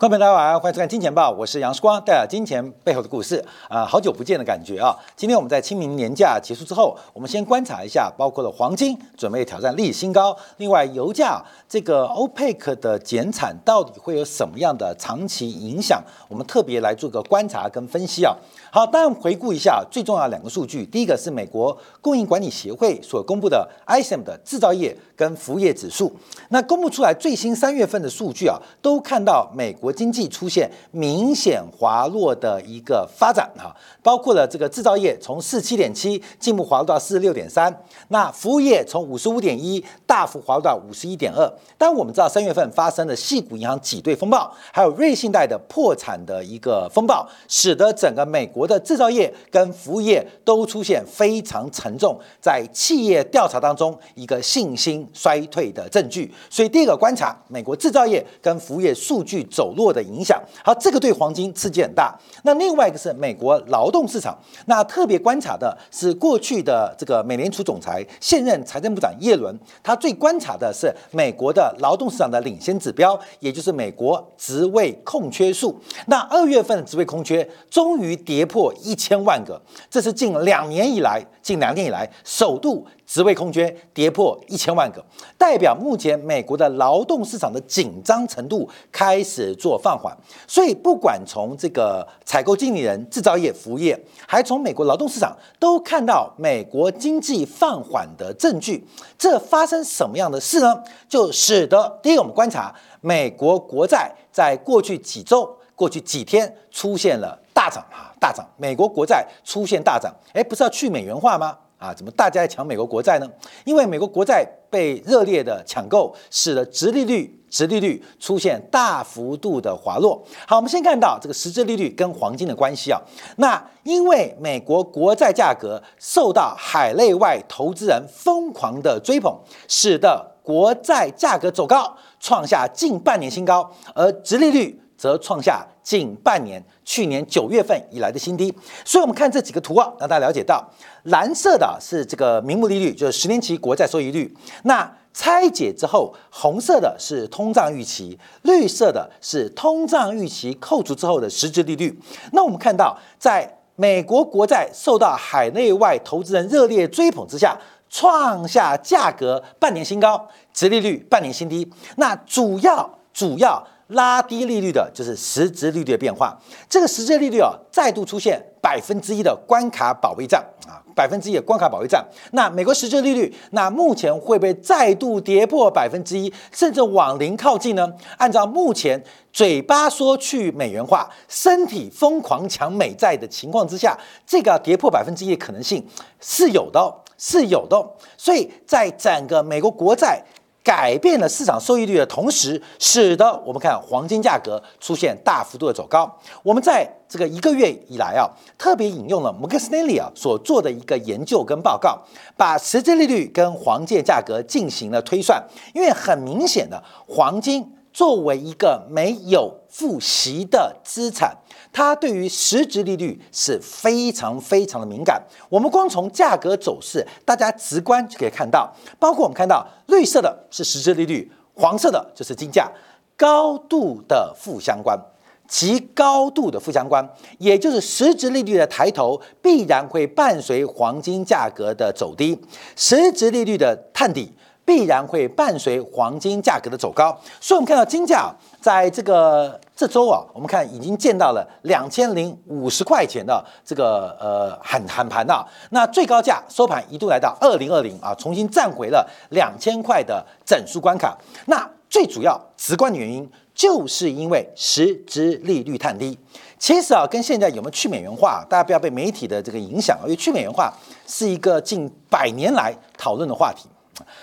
观众朋友大家好，欢迎收看《金钱报》，我是杨世光，带来金钱背后的故事啊，好久不见的感觉啊！今天我们在清明年假结束之后，我们先观察一下，包括了黄金准备挑战历史新高，另外油价这个 OPEC 的减产到底会有什么样的长期影响？我们特别来做个观察跟分析啊。好，当然回顾一下最重要两个数据，第一个是美国供应管理协会所公布的 ISM 的制造业跟服务业指数，那公布出来最新三月份的数据啊，都看到美国经济出现明显滑落的一个发展啊，包括了这个制造业从四七点七进步滑落到四十六点三，那服务业从五十五点一大幅滑落到五十一点二。但我们知道三月份发生的系股银行挤兑风暴，还有瑞信贷的破产的一个风暴，使得整个美国。国的制造业跟服务业都出现非常沉重，在企业调查当中一个信心衰退的证据。所以第一个观察，美国制造业跟服务业数据走弱的影响。好，这个对黄金刺激很大。那另外一个是美国劳动市场，那特别观察的是过去的这个美联储总裁、现任财政部长耶伦，他最观察的是美国的劳动市场的领先指标，也就是美国职位空缺数。那二月份的职位空缺终于跌。破一千万个，这是近两年以来，近两年以来首度职位空缺跌破一千万个，代表目前美国的劳动市场的紧张程度开始做放缓。所以，不管从这个采购经理人、制造业、服务业，还从美国劳动市场，都看到美国经济放缓的证据。这发生什么样的事呢？就使得第一个，我们观察美国国债在过去几周、过去几天出现了。大涨啊，大涨！美国国债出现大涨，哎，不是要去美元化吗？啊，怎么大家在抢美国国债呢？因为美国国债被热烈的抢购，使得直利率、直利率出现大幅度的滑落。好，我们先看到这个实质利率跟黄金的关系啊。那因为美国国债价格受到海内外投资人疯狂的追捧，使得国债价格走高，创下近半年新高，而直利率则创下。近半年，去年九月份以来的新低，所以我们看这几个图啊，让大家了解到，蓝色的是这个名目利率，就是十年期国债收益率。那拆解之后，红色的是通胀预期，绿色的是通胀预期扣除之后的实质利率。那我们看到，在美国国债受到海内外投资人热烈追捧之下，创下价格半年新高，殖利率半年新低。那主要主要。拉低利率的就是实质利率的变化，这个实质利率啊再度出现百分之一的关卡保卫战啊，百分之一的关卡保卫战。那美国实质利率，那目前会不会再度跌破百分之一，甚至往零靠近呢？按照目前嘴巴说去美元化，身体疯狂抢美债的情况之下，这个跌破百分之一的可能性是有的，是有的。所以在整个美国国债。改变了市场收益率的同时，使得我们看黄金价格出现大幅度的走高。我们在这个一个月以来啊，特别引用了摩根斯丹利啊所做的一个研究跟报告，把实际利率跟黄金价格进行了推算。因为很明显的，黄金作为一个没有付息的资产。它对于实质利率是非常非常的敏感。我们光从价格走势，大家直观就可以看到，包括我们看到绿色的是实质利率，黄色的就是金价，高度的负相关，极高度的负相关，也就是实质利率的抬头必然会伴随黄金价格的走低，实质利率的探底必然会伴随黄金价格的走高。所以，我们看到金价。在这个这周啊，我们看已经见到了两千零五十块钱的这个呃喊喊盘啊，那最高价收盘一度来到二零二零啊，重新站回了两千块的整数关卡。那最主要直观的原因，就是因为实质利率太低。其实啊，跟现在有没有去美元化，大家不要被媒体的这个影响，因为去美元化是一个近百年来讨论的话题，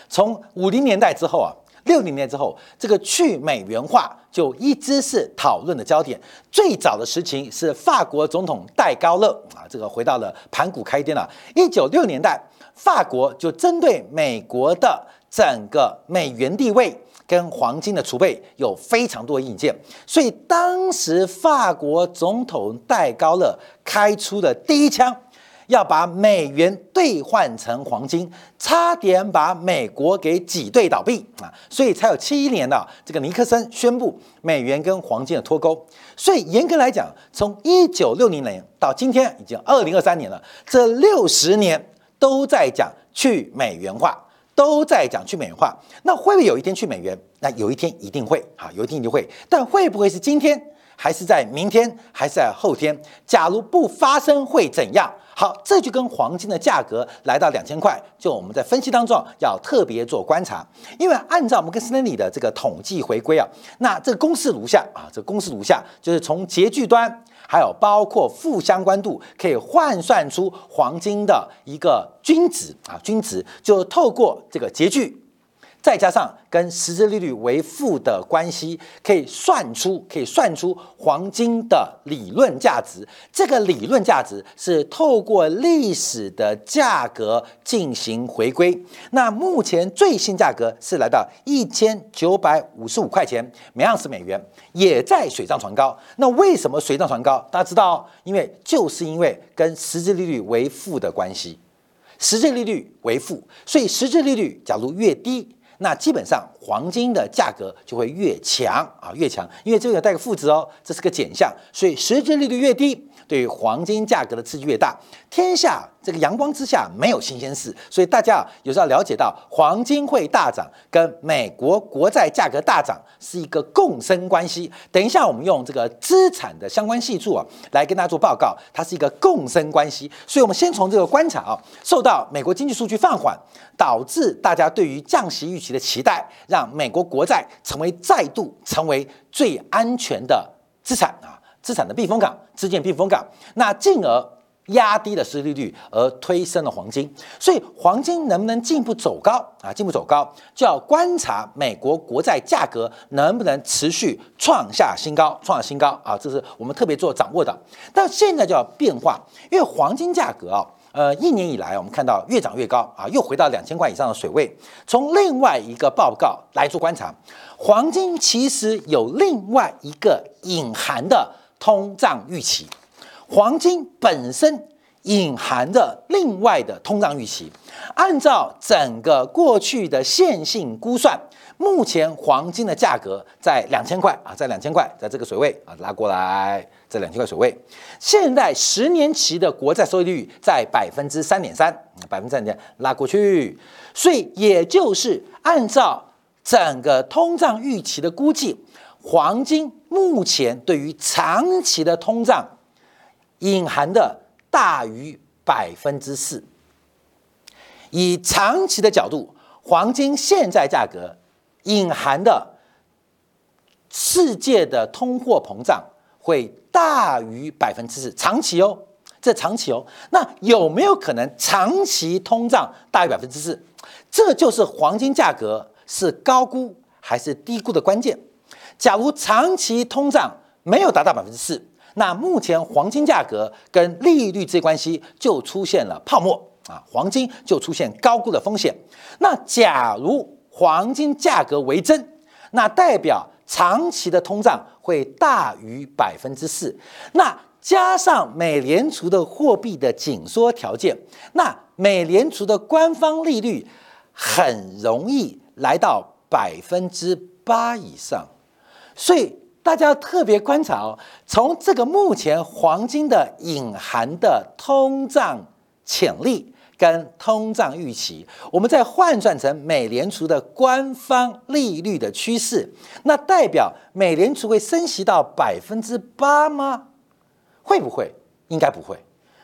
从五零年代之后啊。六零年之后，这个去美元化就一直是讨论的焦点。最早的实情是法国总统戴高乐啊，这个回到了盘古开天了。一九六年代，法国就针对美国的整个美元地位跟黄金的储备有非常多的意见，所以当时法国总统戴高乐开出的第一枪，要把美元兑换成黄金，差点把美国给挤兑倒闭啊！所以才有七一年的这个尼克森宣布美元跟黄金的脱钩。所以严格来讲，从一九六零年到今天已经二零二三年了，这六十年都在讲去美元化，都在讲去美元化。那会不会有一天去美元？那有一天一定会啊，有一天一定会。但会不会是今天？还是在明天，还是在后天？假如不发生会怎样？好，这就跟黄金的价格来到两千块，就我们在分析当中要特别做观察，因为按照摩根斯丹利的这个统计回归啊，那这个公式如下啊，这公式如下，就是从截距端还有包括负相关度，可以换算出黄金的一个均值啊，均值就透过这个截距。再加上跟实质利率为负的关系，可以算出可以算出黄金的理论价值。这个理论价值是透过历史的价格进行回归。那目前最新价格是来到一千九百五十五块钱每盎司美元，也在水涨船高。那为什么水涨船高？大家知道，因为就是因为跟实质利率为负的关系，实质利率为负，所以实质利率假如越低。那基本上黄金的价格就会越强啊，越强，因为这个带个负值哦，这是个减项，所以实质利率越低。对于黄金价格的刺激越大，天下这个阳光之下没有新鲜事，所以大家有时候了解到黄金会大涨，跟美国国债价格大涨是一个共生关系。等一下我们用这个资产的相关系数啊来跟大家做报告，它是一个共生关系。所以我们先从这个观察啊，受到美国经济数据放缓，导致大家对于降息预期的期待，让美国国债成为再度成为最安全的资产啊。资产的避风港，资金避风港，那进而压低了失利率，而推升了黄金。所以黄金能不能进一步走高啊？进一步走高，就要观察美国国债价格能不能持续创下新高，创下新高啊！这是我们特别做掌握的。但现在就要变化，因为黄金价格啊，呃，一年以来我们看到越涨越高啊，又回到两千块以上的水位。从另外一个报告来做观察，黄金其实有另外一个隐含的。通胀预期，黄金本身隐含着另外的通胀预期。按照整个过去的线性估算，目前黄金的价格在两千块啊，在两千块，在这个水位啊，拉过来，在两千块水位。现在十年期的国债收益率在百分之三点三，百分之三点拉过去，所以也就是按照整个通胀预期的估计。黄金目前对于长期的通胀隐含的大于百分之四，以长期的角度，黄金现在价格隐含的世界的通货膨胀会大于百分之四，长期哦，这长期哦，那有没有可能长期通胀大于百分之四？这就是黄金价格是高估还是低估的关键。假如长期通胀没有达到百分之四，那目前黄金价格跟利率之间关系就出现了泡沫啊，黄金就出现高估的风险。那假如黄金价格为真，那代表长期的通胀会大于百分之四，那加上美联储的货币的紧缩条件，那美联储的官方利率很容易来到百分之八以上。所以大家要特别观察哦，从这个目前黄金的隐含的通胀潜力跟通胀预期，我们再换算成美联储的官方利率的趋势，那代表美联储会升息到百分之八吗？会不会？应该不会。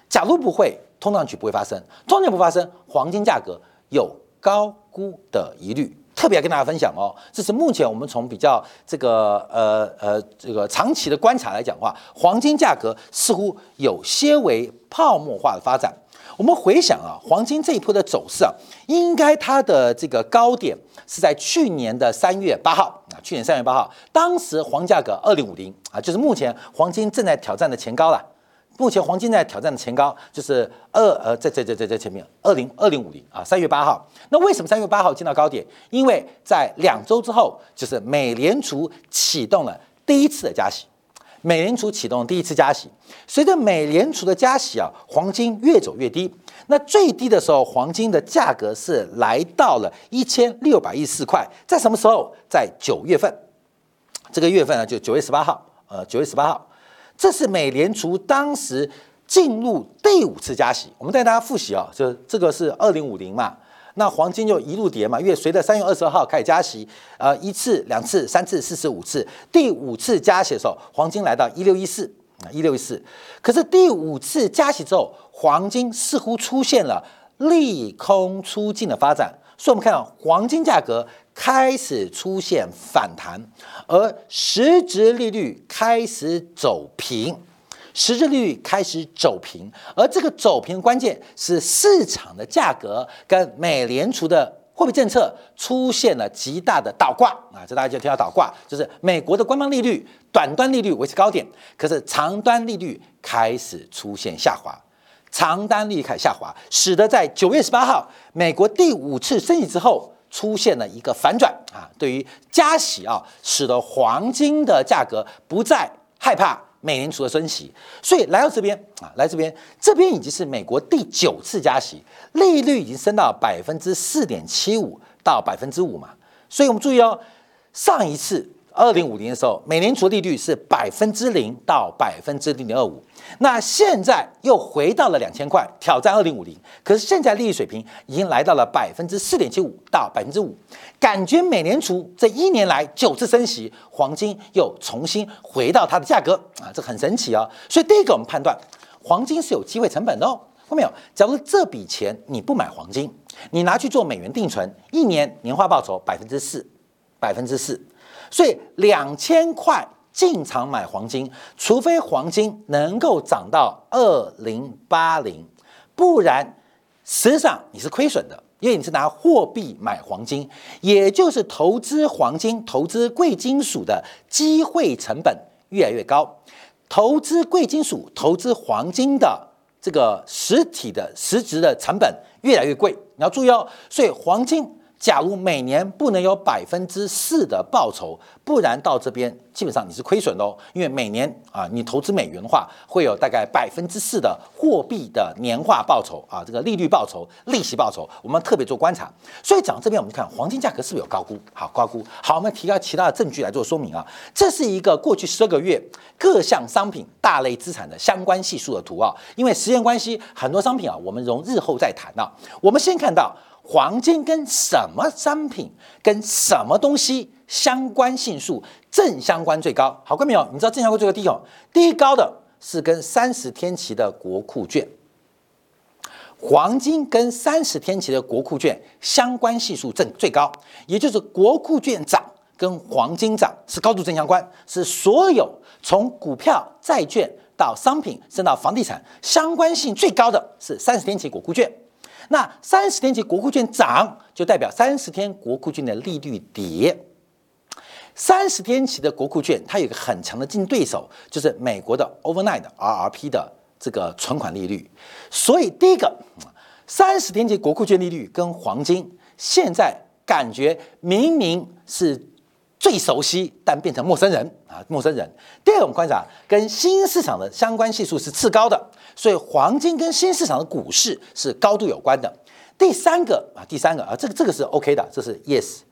假如不会，通胀局不会发生，通胀不发生，黄金价格有高估的疑虑。特别跟大家分享哦，这是目前我们从比较这个呃呃这个长期的观察来讲的话，黄金价格似乎有些为泡沫化的发展。我们回想啊，黄金这一波的走势啊，应该它的这个高点是在去年的三月八号啊，去年三月八号，当时黄价格二零五零啊，就是目前黄金正在挑战的前高了。目前黄金在挑战的前高就是二呃，在在在在在前面二零二零五零啊，三月八号。那为什么三月八号见到高点？因为在两周之后，就是美联储启动了第一次的加息。美联储启动第一次加息，随着美联储的加息啊，黄金越走越低。那最低的时候，黄金的价格是来到了一千六百一四块，在什么时候？在九月份，这个月份呢，就九月十八号，呃，九月十八号，这是美联储当时进入第五次加息。我们带大家复习啊，就这个是二零五零嘛。那黄金就一路跌嘛，因为随着三月二十二号开始加息，呃，一次、两次、三次、四次、五次，第五次加息的时候，黄金来到一六一四啊，一六一四。可是第五次加息之后，黄金似乎出现了利空出尽的发展，所以我们看到黄金价格开始出现反弹，而实质利率开始走平。实质利率开始走平，而这个走平的关键是市场的价格跟美联储的货币政策出现了极大的倒挂啊！这大家就听到倒挂，就是美国的官方利率短端利率维持高点，可是长端利率开始出现下滑，长端利率开始下滑，使得在九月十八号美国第五次升息之后出现了一个反转啊！对于加息啊，使得黄金的价格不再害怕。美联储的升息，所以来到这边啊，来这边，这边已经是美国第九次加息，利率已经升到百分之四点七五到百分之五嘛，所以我们注意哦，上一次。二零五零的时候，美联储利率是百分之零到百分之零点二五，那现在又回到了两千块，挑战二零五零。可是现在利率水平已经来到了百分之四点七五到百分之五，感觉美联储这一年来九次升息，黄金又重新回到它的价格啊，这很神奇啊。所以第一个我们判断，黄金是有机会成本的哦。后面有，假如这笔钱你不买黄金，你拿去做美元定存，一年年化报酬百分之四，百分之四。所以两千块进场买黄金，除非黄金能够涨到二零八零，不然实际上你是亏损的，因为你是拿货币买黄金，也就是投资黄金、投资贵金属的机会成本越来越高，投资贵金属、投资黄金的这个实体的实质的成本越来越贵，你要注意哦。所以黄金。假如每年不能有百分之四的报酬，不然到这边基本上你是亏损的哦。因为每年啊，你投资美元的话，会有大概百分之四的货币的年化报酬啊，这个利率报酬、利息报酬，我们特别做观察。所以讲到这边，我们就看黄金价格是不是有高估？好，高估。好，我们提高其他的证据来做说明啊。这是一个过去十二个月各项商品大类资产的相关系数的图啊。因为时间关系，很多商品啊，我们容日后再谈啊。我们先看到。黄金跟什么商品、跟什么东西相关性数正相关最高？好，看没有？你知道正相关最高低哦？低高的是跟三十天期的国库券，黄金跟三十天期的国库券相关系数正最高，也就是国库券涨跟黄金涨是高度正相关，是所有从股票、债券到商品，升到房地产相关性最高的是三十天期国库券。那三十天期国库券涨，就代表三十天国库券的利率跌。三十天期的国库券，它有一个很强的竞争对手，就是美国的 overnight RRP 的这个存款利率。所以第一个，三十天期国库券利率跟黄金现在感觉明明是。最熟悉，但变成陌生人啊，陌生人。第二，种观察跟新市场的相关系数是次高的，所以黄金跟新市场的股市是高度有关的。第三个啊，第三个啊，这个这个是 OK 的，这是 Yes，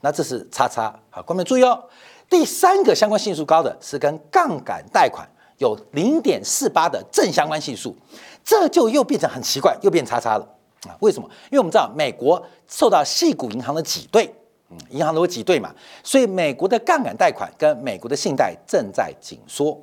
那这是叉叉。好，观众注意哦，第三个相关系数高的是跟杠杆贷款有零点四八的正相关系数，这就又变成很奇怪，又变叉叉了啊？为什么？因为我们知道美国受到系股银行的挤兑。嗯，银行都会挤兑嘛，所以美国的杠杆贷款跟美国的信贷正在紧缩，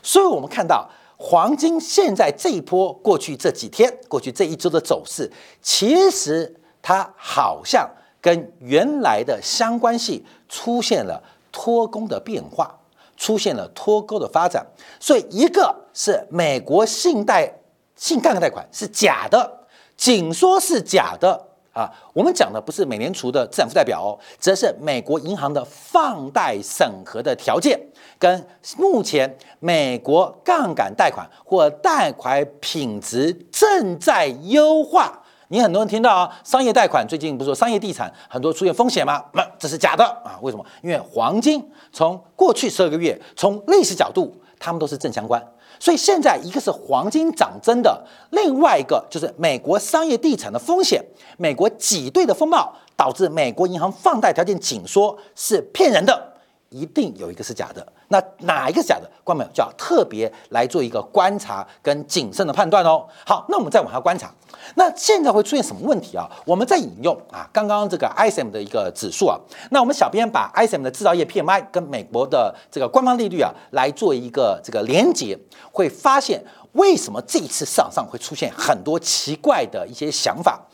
所以我们看到黄金现在这一波过去这几天、过去这一周的走势，其实它好像跟原来的相关性出现了脱钩的变化，出现了脱钩的发展。所以一个是美国信贷信杠杆贷款是假的，紧缩是假的。啊，我们讲的不是美联储的资产负债表哦，则是美国银行的放贷审核的条件，跟目前美国杠杆贷款或贷款品质正在优化。你很多人听到啊，商业贷款最近不是说商业地产很多出现风险吗？那这是假的啊？为什么？因为黄金从过去十二个月从历史角度它们都是正相关。所以现在一个是黄金涨真的，另外一个就是美国商业地产的风险，美国挤兑的风暴导致美国银行放贷条件紧缩是骗人的，一定有一个是假的。那哪一个是假的？观众就要特别来做一个观察跟谨慎的判断哦。好，那我们再往下观察，那现在会出现什么问题啊？我们在引用啊，刚刚这个 ISM 的一个指数啊，那我们小编把 ISM 的制造业 PMI 跟美国的这个官方利率啊来做一个这个连接，会发现为什么这一次市场上会出现很多奇怪的一些想法。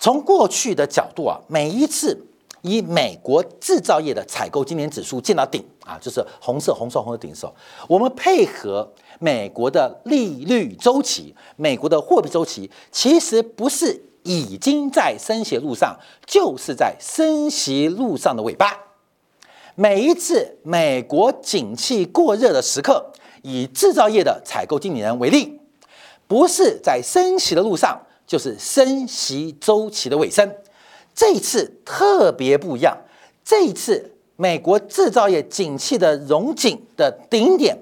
从过去的角度啊，每一次。以美国制造业的采购今年指数见到顶啊，就是红色红色红的顶的时候，我们配合美国的利率周期、美国的货币周期，其实不是已经在升息路上，就是在升息路上的尾巴。每一次美国景气过热的时刻，以制造业的采购经理人为例，不是在升息的路上，就是升息周期的尾声。这一次特别不一样，这一次美国制造业景气的融景的顶点，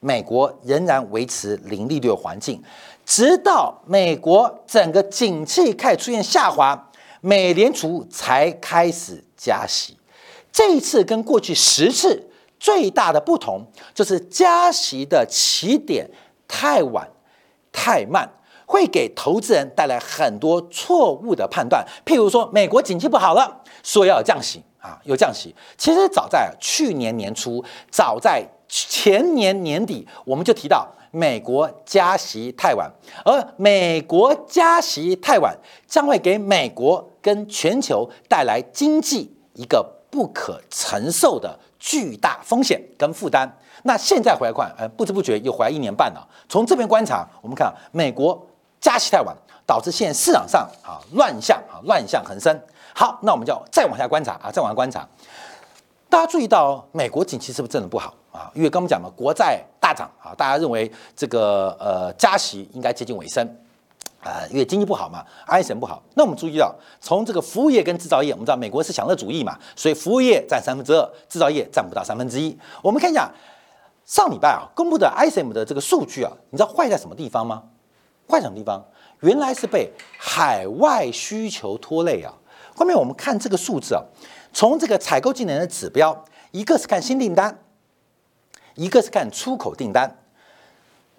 美国仍然维持零利率环境，直到美国整个景气开始出现下滑，美联储才开始加息。这一次跟过去十次最大的不同，就是加息的起点太晚、太慢。会给投资人带来很多错误的判断，譬如说美国景气不好了，说要降息啊，有降息。其实早在去年年初，早在前年年底，我们就提到美国加息太晚，而美国加息太晚将会给美国跟全球带来经济一个不可承受的巨大风险跟负担。那现在回来看，呃，不知不觉又回来一年半了。从这边观察，我们看美国。加息太晚，导致现在市场上啊乱象啊乱象横生。好，那我们就再往下观察啊，再往下观察。大家注意到美国景气是不是真的不好啊？因为刚刚讲了国债大涨啊，大家认为这个呃加息应该接近尾声啊，因为经济不好嘛，ISM 不好。那我们注意到，从这个服务业跟制造业，我们知道美国是享乐主义嘛，所以服务业占三分之二，制造业占不到三分之一。我们看一下上礼拜啊公布的 ISM 的这个数据啊，你知道坏在什么地方吗？坏什么地方？原来是被海外需求拖累啊！后面我们看这个数字啊，从这个采购技能的指标，一个是看新订单，一个是看出口订单。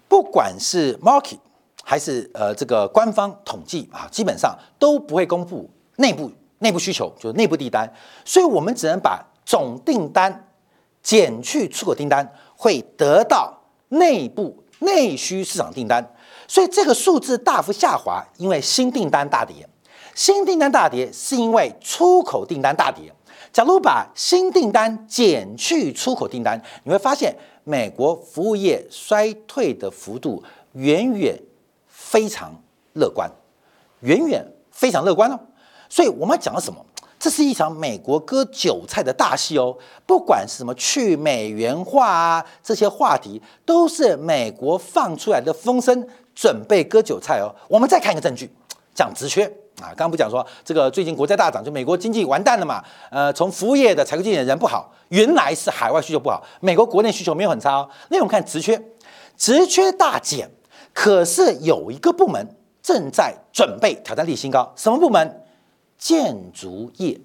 不管是 market 还是呃这个官方统计啊，基本上都不会公布内部内部需求，就是内部订单。所以我们只能把总订单减去出口订单，会得到内部内需市场订单。所以这个数字大幅下滑，因为新订单大跌。新订单大跌是因为出口订单大跌。假如把新订单减去出口订单，你会发现美国服务业衰退的幅度远远非常乐观，远远非常乐观哦。所以我们要讲了什么？这是一场美国割韭菜的大戏哦！不管是什么去美元化啊，这些话题都是美国放出来的风声，准备割韭菜哦。我们再看一个证据，讲职缺啊，刚刚不讲说这个最近国债大涨，就美国经济完蛋了嘛？呃，从服务业的采购经理人不好，原来是海外需求不好，美国国内需求没有很差哦。那我们看职缺，职缺大减，可是有一个部门正在准备挑战历史新高，什么部门？建筑业、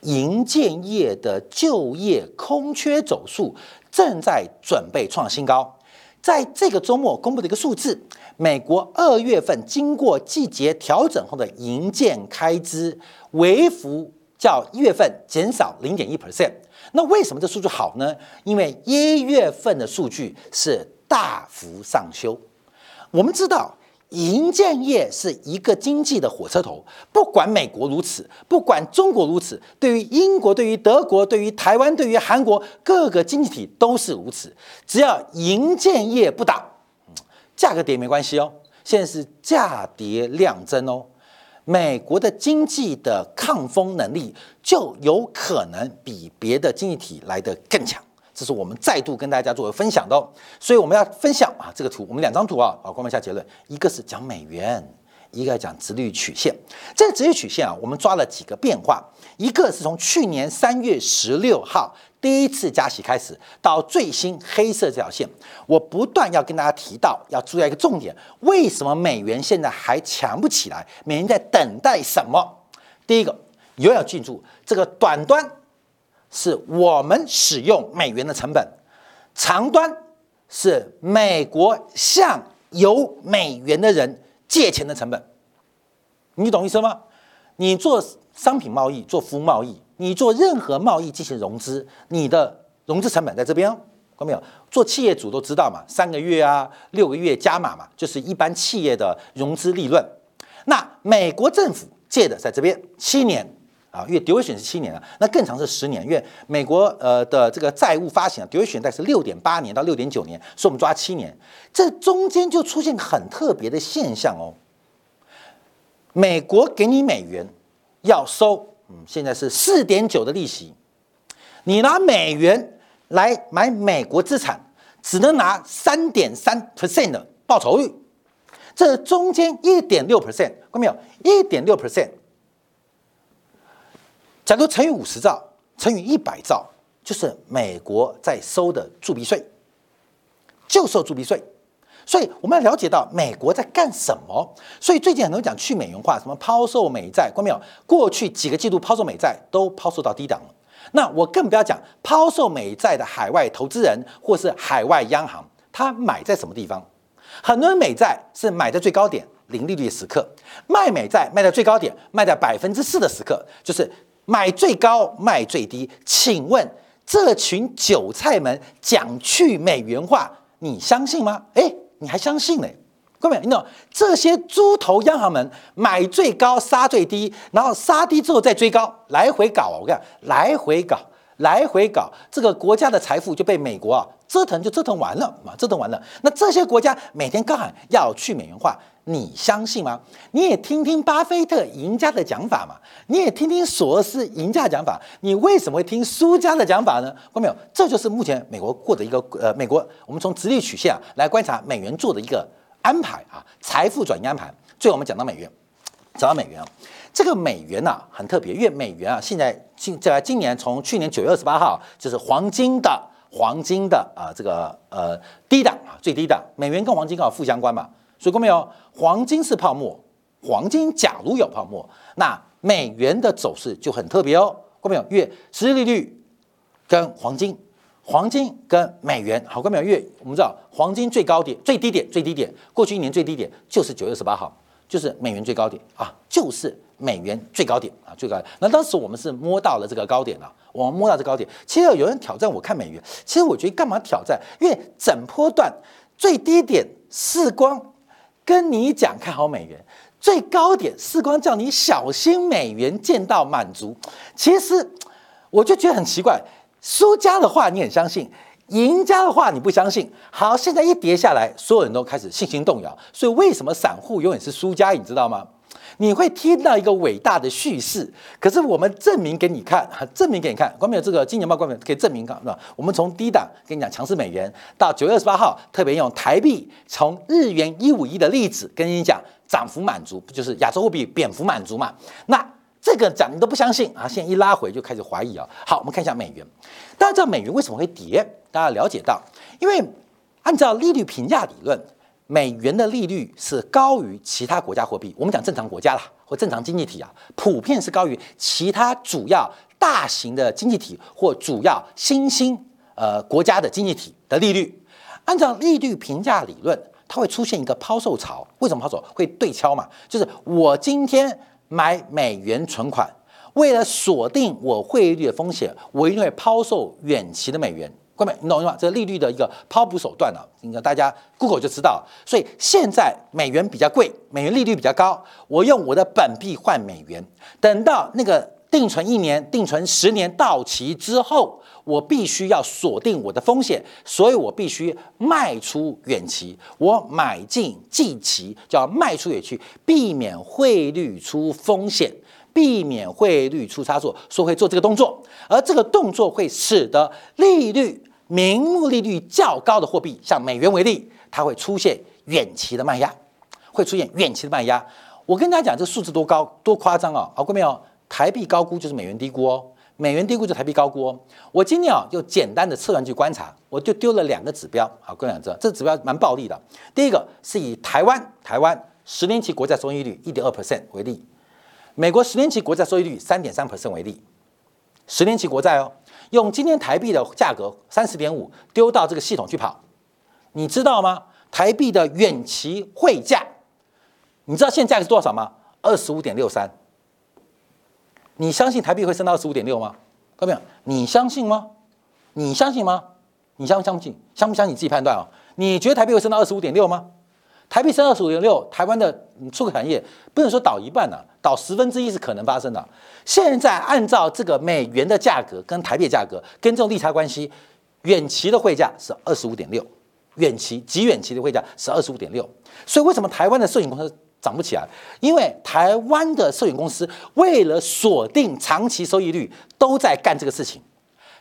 营建业的就业空缺走数正在准备创新高。在这个周末公布的一个数字，美国二月份经过季节调整后的营建开支，为幅较一月份减少零点一 percent。那为什么这数据好呢？因为一月份的数据是大幅上修。我们知道。银建业是一个经济的火车头，不管美国如此，不管中国如此，对于英国、对于德国、对于台湾、对于韩国各个经济体都是如此。只要银建业不倒，价格跌没关系哦。现在是价跌量增哦，美国的经济的抗风能力就有可能比别的经济体来得更强。这是我们再度跟大家作为分享的，哦所以我们要分享啊这个图，我们两张图啊，啊，光们下结论，一个是讲美元，一个讲直率曲线。这个直率曲线啊，我们抓了几个变化，一个是从去年三月十六号第一次加息开始到最新黑色这条线，我不断要跟大家提到，要注意一个重点：为什么美元现在还强不起来？美元在等待什么？第一个，永远记住，这个短端是我们使用美元的成本，长端是美国向有美元的人借钱的成本。你懂意思吗？你做商品贸易，做服务贸易。你做任何贸易进行融资，你的融资成本在这边哦，看到没有？做企业主都知道嘛，三个月啊，六个月加码嘛，就是一般企业的融资利润。那美国政府借的在这边七年啊，因为 duration 是七年啊，那更长是十年，因为美国呃的这个债务发行啊 duration 大概是六点八年到六点九年，所以我们抓七年，这中间就出现很特别的现象哦。美国给你美元要收。嗯，现在是四点九的利息，你拿美元来买美国资产，只能拿三点三 percent 的报酬率，这中间一点六 percent，看到没有？一点六 percent，假如乘以五十兆，乘以一百兆，就是美国在收的铸币税，就收铸币税。所以我们要了解到美国在干什么。所以最近很多人讲去美元化，什么抛售美债，关没有？过去几个季度抛售美债都抛售到低档了。那我更不要讲抛售美债的海外投资人或是海外央行，他买在什么地方？很多人美债是买在最高点零利率的时刻，卖美债卖在最高点卖在百分之四的时刻，就是买最高卖最低。请问这群韭菜们讲去美元化，你相信吗？诶。你还相信呢？各位，你懂这些猪头央行们买最高杀最低，然后杀低之后再追高，来回搞啊！我讲来回搞，来回搞，这个国家的财富就被美国啊折腾就折腾完了嘛，折腾完了。那这些国家每天高喊要去美元化，你相信吗？你也听听巴菲特赢家的讲法嘛，你也听听索罗斯赢家讲法，你为什么会听输家的讲法呢？看到没有？这就是目前美国过的一个呃，美国我们从直立曲线啊来观察美元做的一个。安排啊，财富转移安排。最后我们讲到美元，讲到美元啊，这个美元呐很特别，因为美元啊现在今在今年从去年九月二十八号就是黄金的黄金的啊这个呃低档啊最低档，美元跟黄金刚好负相关嘛，所以看没有？黄金是泡沫，黄金假如有泡沫，那美元的走势就很特别哦，看没有？因为实际利率跟黄金。黄金跟美元，好，过没有？月我们知道黄金最高点、最低点、最低点，过去一年最低点就是九月十八号，就是美元最高点啊，就是美元最高点啊，最高点。那当时我们是摸到了这个高点了，我们摸到这高点。其实有人挑战我看美元，其实我觉得干嘛挑战？因为整波段最低点四光跟你讲看好美元，最高点四光叫你小心美元见到满足。其实我就觉得很奇怪。输家的话你很相信，赢家的话你不相信。好，现在一跌下来，所有人都开始信心动摇。所以为什么散户永远是输家？你知道吗？你会听到一个伟大的叙事，可是我们证明给你看，证明给你看。关没有这个金钱豹？关没有可以证明？看，是吧？我们从低档跟你讲强势美元，到九月二十八号特别用台币从日元一五一的例子跟你讲涨幅满足，不就是亚洲货币贬幅满足嘛？那。这个讲你都不相信啊！现在一拉回就开始怀疑啊。好，我们看一下美元。大家知道美元为什么会跌？大家了解到，因为按照利率评价理论，美元的利率是高于其他国家货币。我们讲正常国家啦，或正常经济体啊，普遍是高于其他主要大型的经济体或主要新兴呃国家的经济体的利率。按照利率评价理论，它会出现一个抛售潮。为什么抛售？会对敲嘛？就是我今天。买美元存款，为了锁定我汇率的风险，我一定会抛售远期的美元。各位，你懂吗？这个利率的一个抛补手段呢，应该大家 Google 就知道。所以现在美元比较贵，美元利率比较高，我用我的本币换美元，等到那个定存一年、定存十年到期之后。我必须要锁定我的风险，所以我必须卖出远期，我买进近期，叫卖出远期，避免汇率出风险，避免汇率出差错，说会做这个动作。而这个动作会使得利率名目利率较高的货币，像美元为例，它会出现远期的卖压，会出现远期的卖压。我跟大家讲，这数字多高多夸张啊！好过没有？台币高估就是美元低估哦。美元低估就台币高估哦。我今天啊，就简单的测算去观察，我就丢了两个指标，好，各位想知道，这指标蛮暴力的。第一个是以台湾台湾十年期国债收益率一点二 percent 为例，美国十年期国债收益率三点三 percent 为例，十年期国债哦，用今天台币的价格三十点五丢到这个系统去跑，你知道吗？台币的远期汇价，你知道现在价是多少吗？二十五点六三。你相信台币会升到二十五点六吗？各位，你相信吗？你相信吗？你相不相信？相不相信你自己判断啊？你觉得台币会升到二十五点六吗？台币升二十五点六，台湾的出口产业不能说倒一半呢，倒十分之一是可能发生的。现在按照这个美元的价格跟台币价格跟这种利差关系，远期的汇价是二十五点六，远期极远期的汇价是二十五点六。所以为什么台湾的摄影公司？涨不起来，因为台湾的摄影公司为了锁定长期收益率，都在干这个事情，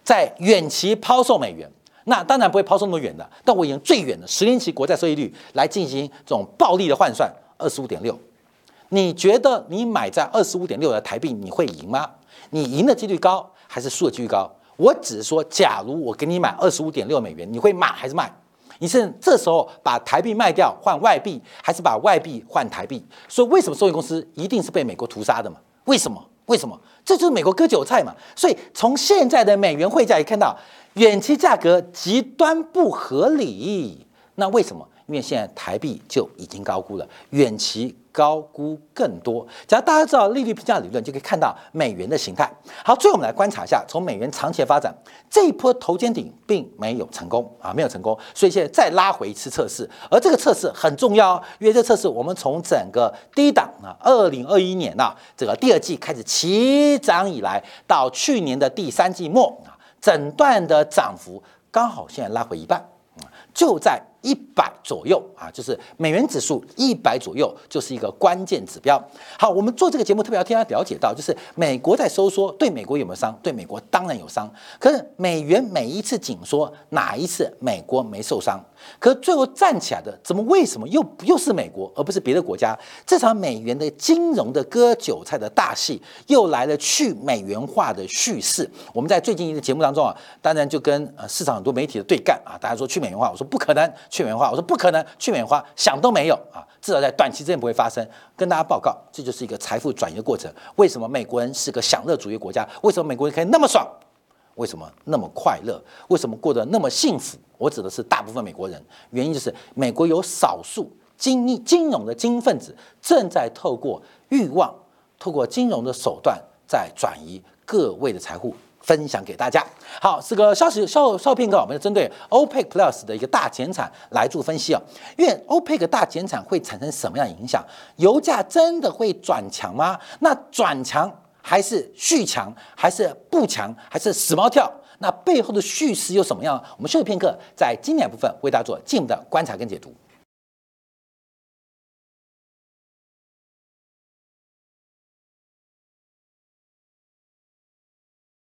在远期抛售美元。那当然不会抛售那么远的，但我用最远的十年期国债收益率来进行这种暴力的换算，二十五点六。你觉得你买在二十五点六的台币，你会赢吗？你赢的几率高还是输的几率高？我只是说，假如我给你买二十五点六美元，你会买还是卖？你是这时候把台币卖掉换外币，还是把外币换台币？所以为什么收益公司一定是被美国屠杀的嘛？为什么？为什么？这就是美国割韭菜嘛？所以从现在的美元汇价也看到，远期价格极端不合理。那为什么？因为现在台币就已经高估了，远期。高估更多。只要大家知道利率评价理论，就可以看到美元的形态。好，最后我们来观察一下，从美元长期的发展，这一波头肩顶并没有成功啊，没有成功，所以现在再拉回一次测试。而这个测试很重要，因为这测试我们从整个低档啊，二零二一年呐，这个第二季开始起涨以来，到去年的第三季末，整段的涨幅刚好现在拉回一半，就在。一百左右啊，就是美元指数一百左右，就是一个关键指标。好，我们做这个节目特别要替大家了解到，就是美国在收缩，对美国有没有伤？对美国当然有伤。可是美元每一次紧缩，哪一次美国没受伤？可最后站起来的，怎么为什么又又是美国，而不是别的国家？这场美元的金融的割韭菜的大戏，又来了去美元化的叙事。我们在最近一个节目当中啊，当然就跟呃市场很多媒体的对干啊，大家说去美元化，我说不可能。去美元化，我说不可能，去美元化想都没有啊，至少在短期之内不会发生。跟大家报告，这就是一个财富转移的过程。为什么美国人是个享乐主义国家？为什么美国人可以那么爽？为什么那么快乐？为什么过得那么幸福？我指的是大部分美国人，原因就是美国有少数金金融的精英分子正在透过欲望，透过金融的手段在转移各位的财富。分享给大家。好，这个消息稍稍片刻，我们针对 OPEC Plus 的一个大减产来做分析啊。因为 OPEC 大减产会产生什么样影响？油价真的会转强吗？那转强还是续强，还是不强，还是死猫跳？那背后的叙事又什么样？我们休息片刻，在经典部分为大家做进一步的观察跟解读。